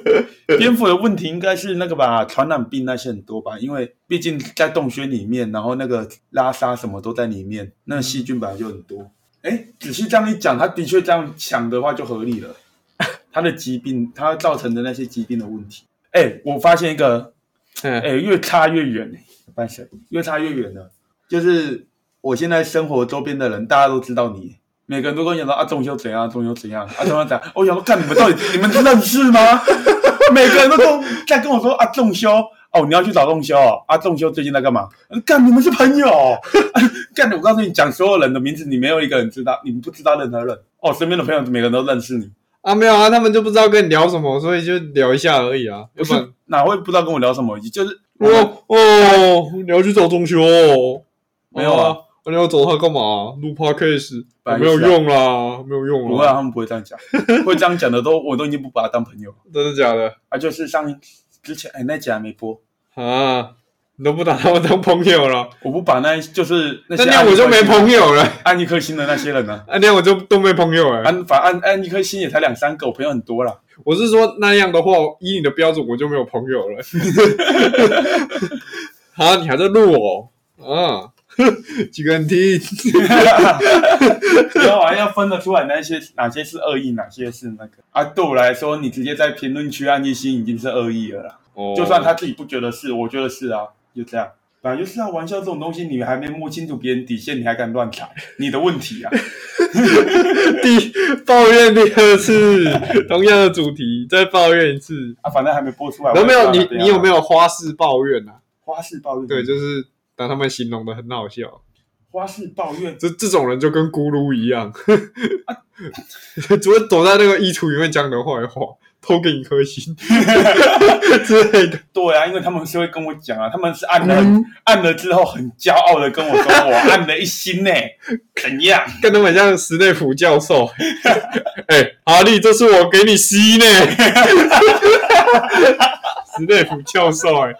蝙蝠的问题应该是那个吧，传染病那些很多吧？因为毕竟在洞穴里面，然后那个拉沙什么都在里面，那细菌本来就很多。哎，仔细这样一讲，他的确这样想的话就合理了。他的疾病，他造成的那些疾病的问题。哎，我发现一个，嗯，哎，越差越远哎，半神越差越远了。就是我现在生活周边的人，大家都知道你，每个人都跟我讲说啊，仲修怎样，仲修怎样，啊，仲修怎样。<laughs> 我想说，看你们到底你们认识吗？<laughs> 每个人都跟在跟我说啊，仲修哦，你要去找仲修哦，啊，仲修最近在干嘛？干，你们是朋友、哦。<laughs> 干，我告诉你，讲所有人的名字，你没有一个人知道，你们不知道任何人哦，身边的朋友每个人都认识你，啊没有啊，他们就不知道跟你聊什么，所以就聊一下而已啊。要不是，哪会不知道跟我聊什么？就是哦哦，你要去找中修哦？没有啊，你要找他干嘛？录 podcast 白痴啊没有用啦，没有用不会啊，啦，他们不会这样讲，会这样讲的都我都已经不把他当朋友了。真的假的啊，就是上之前哎那集还没播，啊？你都不把他们当朋友了，我不把那就是那些那那样我就没朋友友了，按一颗星的那些人呢、啊，那样我就都没朋友了。按反按按一颗星也才两三个，我朋友很多啦。<laughs> 我是说那样的话，以你的标准，我就没有朋友了。<laughs> 啊，你还在录哦？啊，<laughs> 几个人听？然后还要分得出来那些哪些是恶意，哪些是那个啊。对我来说，你直接在评论区按一星已经是恶意了啦。哦就算他自己不觉得是，我觉得是啊，就这样。本来就是啊，玩笑这种东西，你还没摸清楚别人底线，你还敢乱踩，你的问题啊。<laughs> 第抱怨第二次，<laughs> 同样的主题，再抱怨一次。啊，反正还没播出来。有没有你你有没有有花式抱怨啊？花式抱怨？对，就是当他们形容的很好笑，花式抱怨。这这种人就跟咕噜一样，<laughs> 只会躲在那个衣橱里面讲你的坏话，偷给你一颗心 <laughs> 之类的。对啊，因为他们是会跟我讲啊，他们是按了、嗯按了之后很骄傲的跟我说，我 <laughs> 按了一星呢，怎样？跟他们很像史内普教授。哎、哈利，这是我给你吸呢。史内普教授、哎，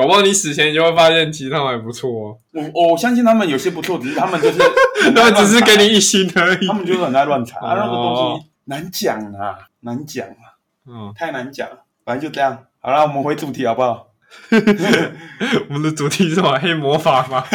搞不好你死前你就会发现，其实他们还不错哦。我我相信他们有些不错，只是他们就是 <laughs> 他们只是给你一星而已他。们就是很爱乱踩、啊，那个哦东西难讲啊，难讲啊，嗯，太难讲了。反正就这样，好了，我们回主题好不好？<laughs> 我们的主题是什么？黑魔法吗？<laughs>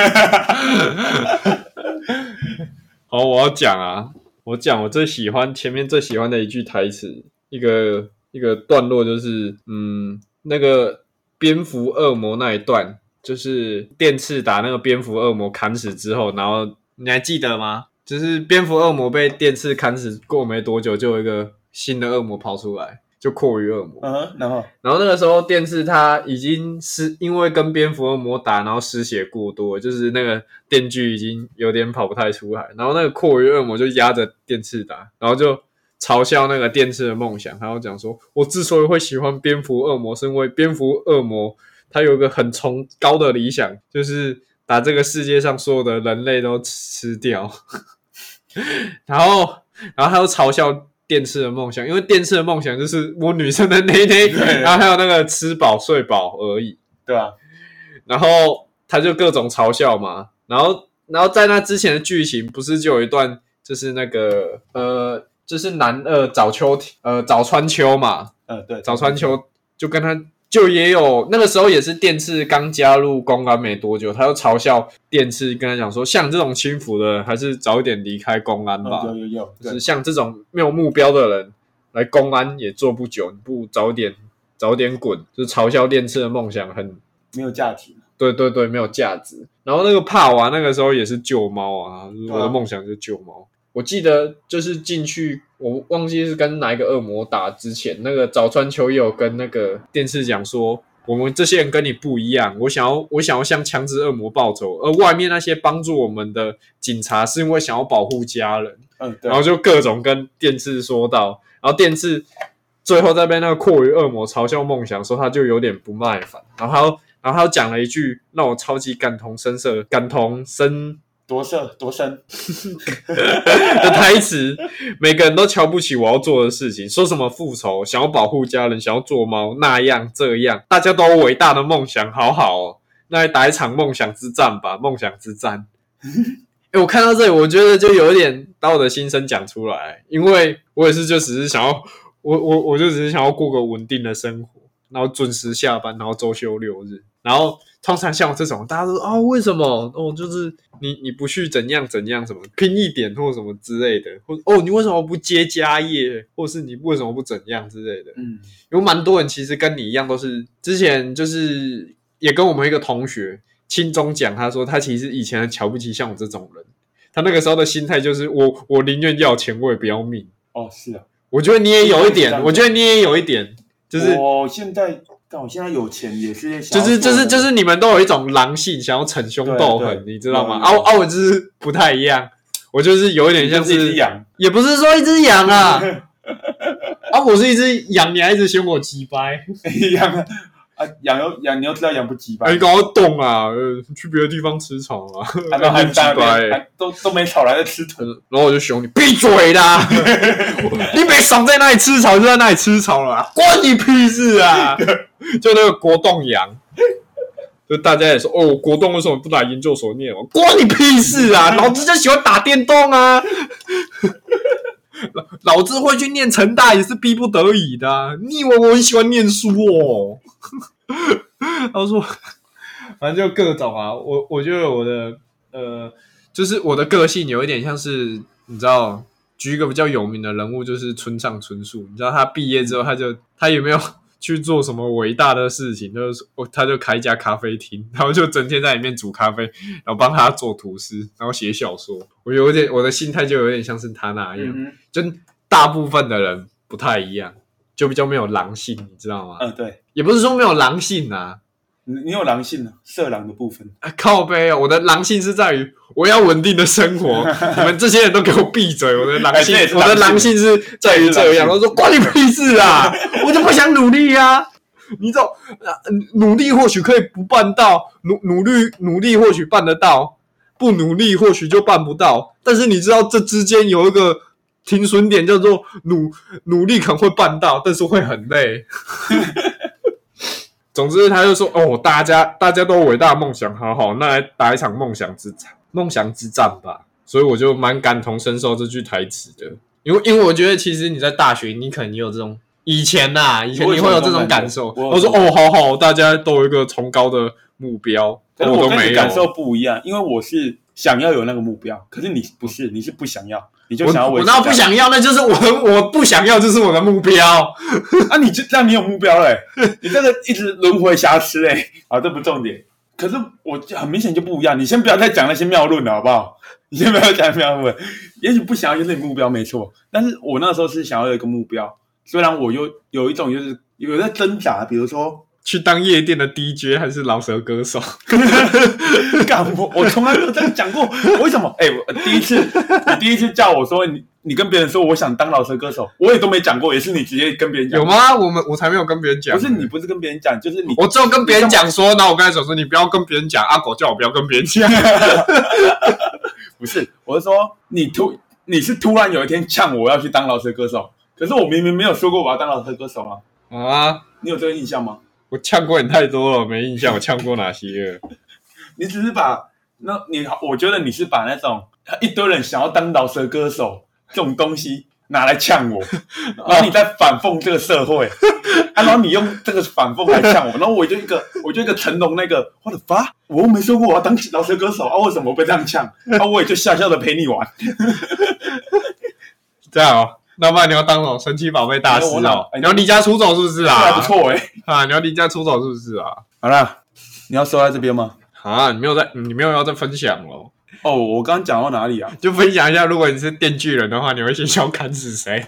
好，我要讲啊，我讲我最喜欢前面最喜欢的一句台词，一个一个段落就是，嗯，那个蝙蝠恶魔那一段，就是电刺打那个蝙蝠恶魔砍死之后，然后你还记得吗？就是蝙蝠恶魔被电刺砍死过没多久，就有一个新的恶魔跑出来，就阔鱼恶魔。然后然后那个时候电刺他已经失，因为跟蝙蝠恶魔打，然后失血过多，就是那个电锯已经有点跑不太出来。然后那个阔鱼恶魔就压着电刺打，然后就嘲笑那个电刺的梦想，然后讲说：“我之所以会喜欢蝙蝠恶魔，是因为蝙蝠恶魔他有一个很崇高的理想，就是把这个世界上所有的人类都吃掉。”然后，然后他又嘲笑电刺的梦想，因为电刺的梦想就是我女生的内内，<laughs> 对然后还有那个吃饱睡饱而已。对吧？然后他就各种嘲笑嘛，然后，然后在那之前的剧情不是就有一段，就是那个呃，就是男二早秋呃早川秋嘛，呃，对，早川秋就跟他就也有那个时候也是电次刚加入公安没多久，他就嘲笑电次，跟他讲说，像这种轻浮的人，还是早一点离开公安吧。嗯有有有，对就是像这种没有目标的人来公安也做不久，你不如早点早点滚。就是嘲笑电次的梦想很，没有价值。对对对，没有价值。然后那个帕瓦那个时候也是救猫啊，我的梦想就是救猫。我记得就是进去，我忘记是跟哪一个恶魔打之前，那个早川秋也有跟那个电视讲说，我们这些人跟你不一样，我想要我想要向强制恶魔报仇，而外面那些帮助我们的警察是因为想要保护家人。然后就各种跟电视说到，然后电视最后在被那个阔鱼恶魔嘲笑梦想说，他就有点不耐烦，然后然后他又讲了一句让我超级感同身受、感同身多色多深，<laughs> 的台词，每个人都瞧不起我要做的事情，说什么复仇，想要保护家人，想要做猫那样这样，大家都有伟大的梦想，好好哦，那来打一场梦想之战吧，梦想之战。<laughs> 哎，我看到这里，我觉得就有一点把我的心声讲出来，因为我也是就只是想要，我我我就只是想要过个稳定的生活，然后准时下班，然后周休六日，然后通常像我这种，大家都说啊、为什么？哦，就是你你不去怎样怎样，什么拼一点或什么之类的，或哦你为什么不接家业，或是你为什么不怎样之类的。嗯，有蛮多人其实跟你一样，都是之前就是也跟我们一个同学轻中讲，他说他其实以前很瞧不起像我这种人，他那个时候的心态就是我我宁愿要钱，我也不要命。哦是啊，我觉得你也有一点，我觉得你也有一点，就是我现在，但我现在有钱也是想就是就是就是你们都有一种狼性，想要逞凶斗狠，你知道吗？有啊啊，我就是不太一样，我就是有一点像是一只，羊，也不是说一只羊啊，<laughs> 啊，我是一只羊，你还一直嫌我鸡掰，<laughs> 羊啊啊养又养，你又知道养不鸡巴啊，，你赶快动啊，呃，去别的地方吃草啊，还 <laughs> 都还鸡在那掰边，还都都没草来在吃土，然后我就凶你，闭嘴啦！<laughs> 你别爽在那里吃草，就在那里吃草了啊，关你屁事啊！<laughs> 就那个国栋羊，就大家也说哦，国栋为什么不打研究所念哦？关你屁事啊！老子就喜欢打电动啊！老 <laughs> 老子会去念成大也是逼不得已的、你以为我很喜欢念书哦？<laughs> 他说，反正就各种啊，我我觉得我的呃，就是我的个性有一点像是，你知道，举一个比较有名的人物，就是村上春树。你知道他毕业之后，他就他有没有去做什么伟大的事情？就是哦他就开一家咖啡厅，<laughs> 然后就整天在里面煮咖啡，然后帮他做吐司，然后写小说。我有点我的心态就有点像是他那样，嗯就大部分的人不太一样，就比较没有狼性，你知道吗？嗯对，也不是说没有狼性啊，你你有狼性啊，色狼的部分，啊，靠背哦，我的狼性是在于我要稳定的生活，<laughs> 你们这些人都给我闭嘴！我的狼性，我的狼狼性性是在于这样。我说关你屁事啊！<laughs> 我就不想努力啊！你知道，呃努力或许可以不办到，努努力努力或许办得到，不努力或许就办不到。但是你知道这之间有一个停损点，叫做努努力可能会办到，但是会很累。<laughs> 总之，他就说：“哦，大家大家都伟大梦想，好好，那来打一场梦想之战，梦想之战吧。”所以我就蛮感同身受这句台词的，因为因为我觉得其实你在大学，你可能也有这种以前呐、以前你会有这种感受。我说：“哦，好好，大家都有一个崇高的目标，我跟我都没有。”你感受不一样，因为我是想要有那个目标，可是你不是，你是不想要，你就想要维持我那不想要，那就是我 <laughs> 我不想要，这是我的目标。<laughs> 啊，你就这样，你有目标嘞、你这个一直轮回瑕疵嘞，啊，这不重点。可是我就很明显就不一样，你先不要再讲那些妙论了，好不好？你先不要讲妙论，也许不想要就是你目标没错，但是我那时候是想要有一个目标，虽然我又有一种就是有在挣扎，比如说，去当夜店的 DJ 还是老舌歌手？<laughs> 干我我从来没有这样讲过，为什么？<laughs> 哎、我第一次你第一次叫我说你你跟别人说我想当老舌歌手，我也都没讲过，也是你直接跟别人讲，有？吗？我们我才没有跟别人讲。不是你不是跟别人讲，就是你我只有跟别人讲说，然后我跟他讲说，你不要跟别人讲，阿狗叫我不要跟别人讲。<laughs> 不是，我是说你突你是突然有一天呛我要去当老舌歌手，可是我明明没有说过我要当老舌歌手啊，啊，你有这个印象吗？我呛过你太多了，我没印象我呛过哪些了。<laughs> 你只是把那你我觉得你是把那种一堆人想要当老舌歌手这种东西拿来呛我，<laughs> 然后你在反讽这个社会，啊，然后你用这个反讽来呛我，然后我就一个我就一个成龙那个我的发，我又没说过我要当老舌歌手啊，为什么我被这样呛？啊，我也就笑笑的陪你玩。<laughs> 这样哦，<laughs> 那不然你要当什么神奇宝贝大师哦？哎你要离家出走是不是啊？还不错哎、啊！你要离家出走是不是啊？好了，你要收在这边吗？啊，你没有在，你没有要再分享哦，哦，我刚刚讲到哪里啊？就分享一下，如果你是电锯人的话，你会先想要砍死谁？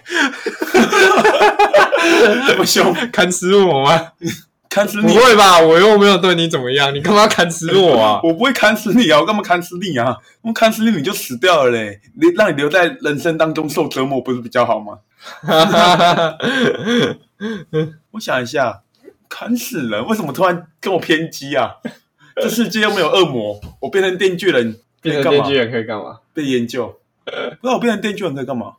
这么凶，砍死我吗？不砍死你！会吧？我又没有对你怎么样，你干嘛砍死我啊？<laughs> 我不会砍死你啊！我干嘛砍死你啊？我砍死你你就死掉了嘞！你让你留在人生当中受折磨，不是比较好吗？<laughs> 我想一下，砍死人！为什么突然跟我偏激啊？<laughs> 这世界又没有恶魔，我变成电锯人变成电锯？人可以干嘛？被研究。不知道我变成电锯人可以干嘛？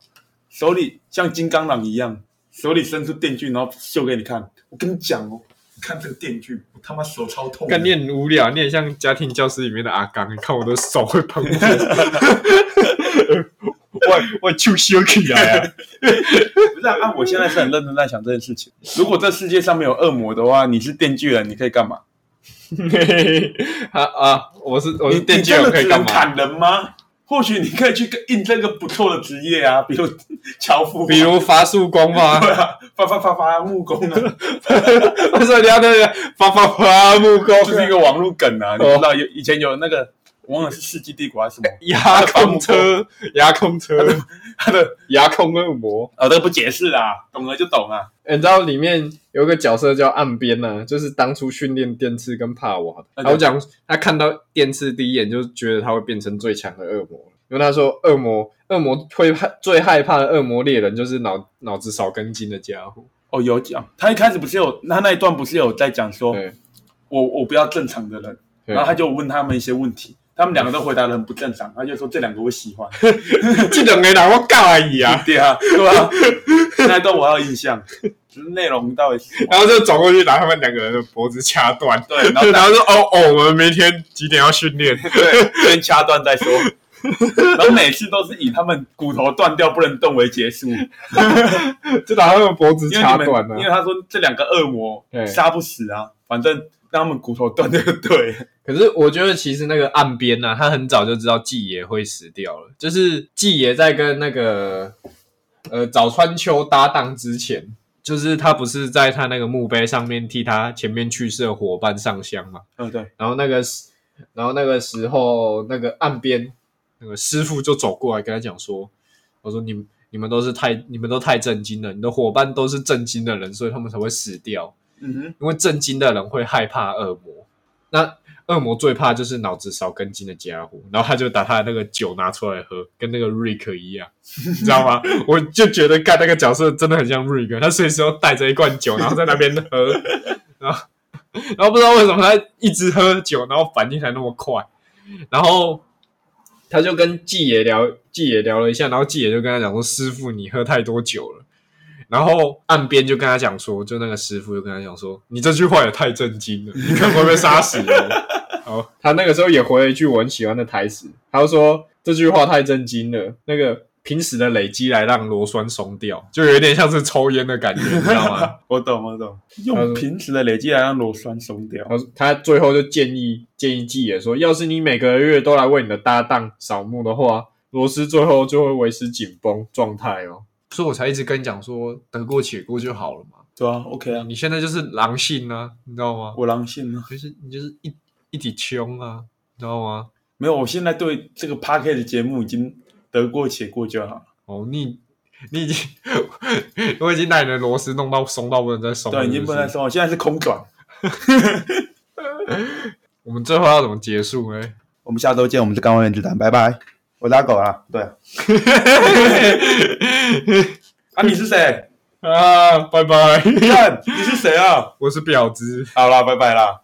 手里像金刚狼一样，手里伸出电锯，然后秀给你看。我跟你讲哦，看这个电锯，我他妈手超痛的。干你很无聊，你很像家庭教师里面的阿刚，你看我的手会喷火，我我就修起来啊！不是啊，啊我现在是很认真在想这件事情。如果这世界上没有恶魔的话，你是电锯人，你可以干嘛？<laughs> 啊啊！我是我你是电锯人可以干嘛？砍人吗？或许你可以去应征个不错的职业啊，<laughs> 比如樵夫啊，比如伐树工嘛？<laughs> 对啊，伐伐伐伐木工啊，<laughs> 为什么你要那个伐伐伐木工？就是一个网络梗啊。你知道有以前有那个，我忘了是世纪帝国还是什么，<laughs> 牙控车，<laughs> 牙控车，他的牙控恶魔。啊，这个不解释啦，懂了就懂啊。你知道里面有个角色叫岸边呢、就是当初训练电刺跟帕瓦的。然后讲他看到电刺第一眼就觉得他会变成最强的恶魔，因为他说恶魔恶魔会害最害怕的恶魔猎人就是脑脑子少根筋的家伙。哦，有讲，他一开始不是有他那一段不是有在讲说，我我不要正常的人，然后他就问他们一些问题，他们两个都回答的很不正常，他就说这两个我喜欢，<laughs> 这两个人我告而已啊。对啊，对啊，那一段我还有印象，内容到底是然后就走过去把他们两个人的脖子掐断，对，然后 <laughs> 然后说哦哦，我们明天几点要训练？<laughs> 对，先掐断再说。然后每次都是以他们骨头断掉不能动为结束，就把他们脖子掐断了。因为他说这两个恶魔对杀不死啊，反正让他们骨头断掉就对了。可是我觉得其实那个岸边呢、他很早就知道季爷会死掉了。就是季爷在跟那个呃早川秋搭档之前，就是他不是在他那个墓碑上面替他前面去世的伙伴上香嘛？嗯，对，然后那个时，然后那个时候那个岸边那个师傅就走过来跟他讲说：“我说你们你们都是太你们都太震惊了，你的伙伴都是震惊的人，所以他们才会死掉。”嗯哼，因为震惊的人会害怕恶魔，那恶魔最怕就是脑子少根筋的家伙。然后他就把他的那个酒拿出来喝，跟那个 Rick 一样，你知道吗？<laughs> 我就觉得干那个角色真的很像 Rick，他随时都带着一罐酒，然后在那边喝，<laughs> 然后然后不知道为什么他一直喝酒，然后反应还那么快，然后。他就跟季爷聊，季爷聊了一下，然后季爷就跟他讲说：“师傅，你喝太多酒了。”然后岸边就跟他讲说，就那个师傅就跟他讲说，你这句话也太震惊了，你可能会被杀死哦。好，他那个时候也回了一句我很喜欢的台词，他就说这句话太震惊了，那个平时的累积来让螺栓松掉，就有点像是抽烟的感觉，你知道吗？<laughs> 我懂，我懂，用平时的累积来让螺栓松掉。他最后就建议建议季野说，要是你每个月都来为你的搭档扫墓的话，螺丝最后就会维持紧绷状态哦。所以我才一直跟你讲说，得过且过就好了嘛。对啊，OK 啊，你现在就是狼性啊，你知道吗？我狼性啊，就是你就是一一体穷啊，你知道吗？没有，我现在对这个 p a r k e 的节目已经得过且过就好了。哦，你你已经，<laughs> 我已经把你的螺丝弄到松到不能再松了，对，已经不能再松了，现在是空转。<laughs> <laughs> 我们最后要怎么结束呢？我们下周见，我们是钢化原子弹，拜拜。我打狗啊，对啊。<laughs> 啊，你是谁？啊，拜拜！看你是谁啊？我是婊子。好啦，拜拜啦。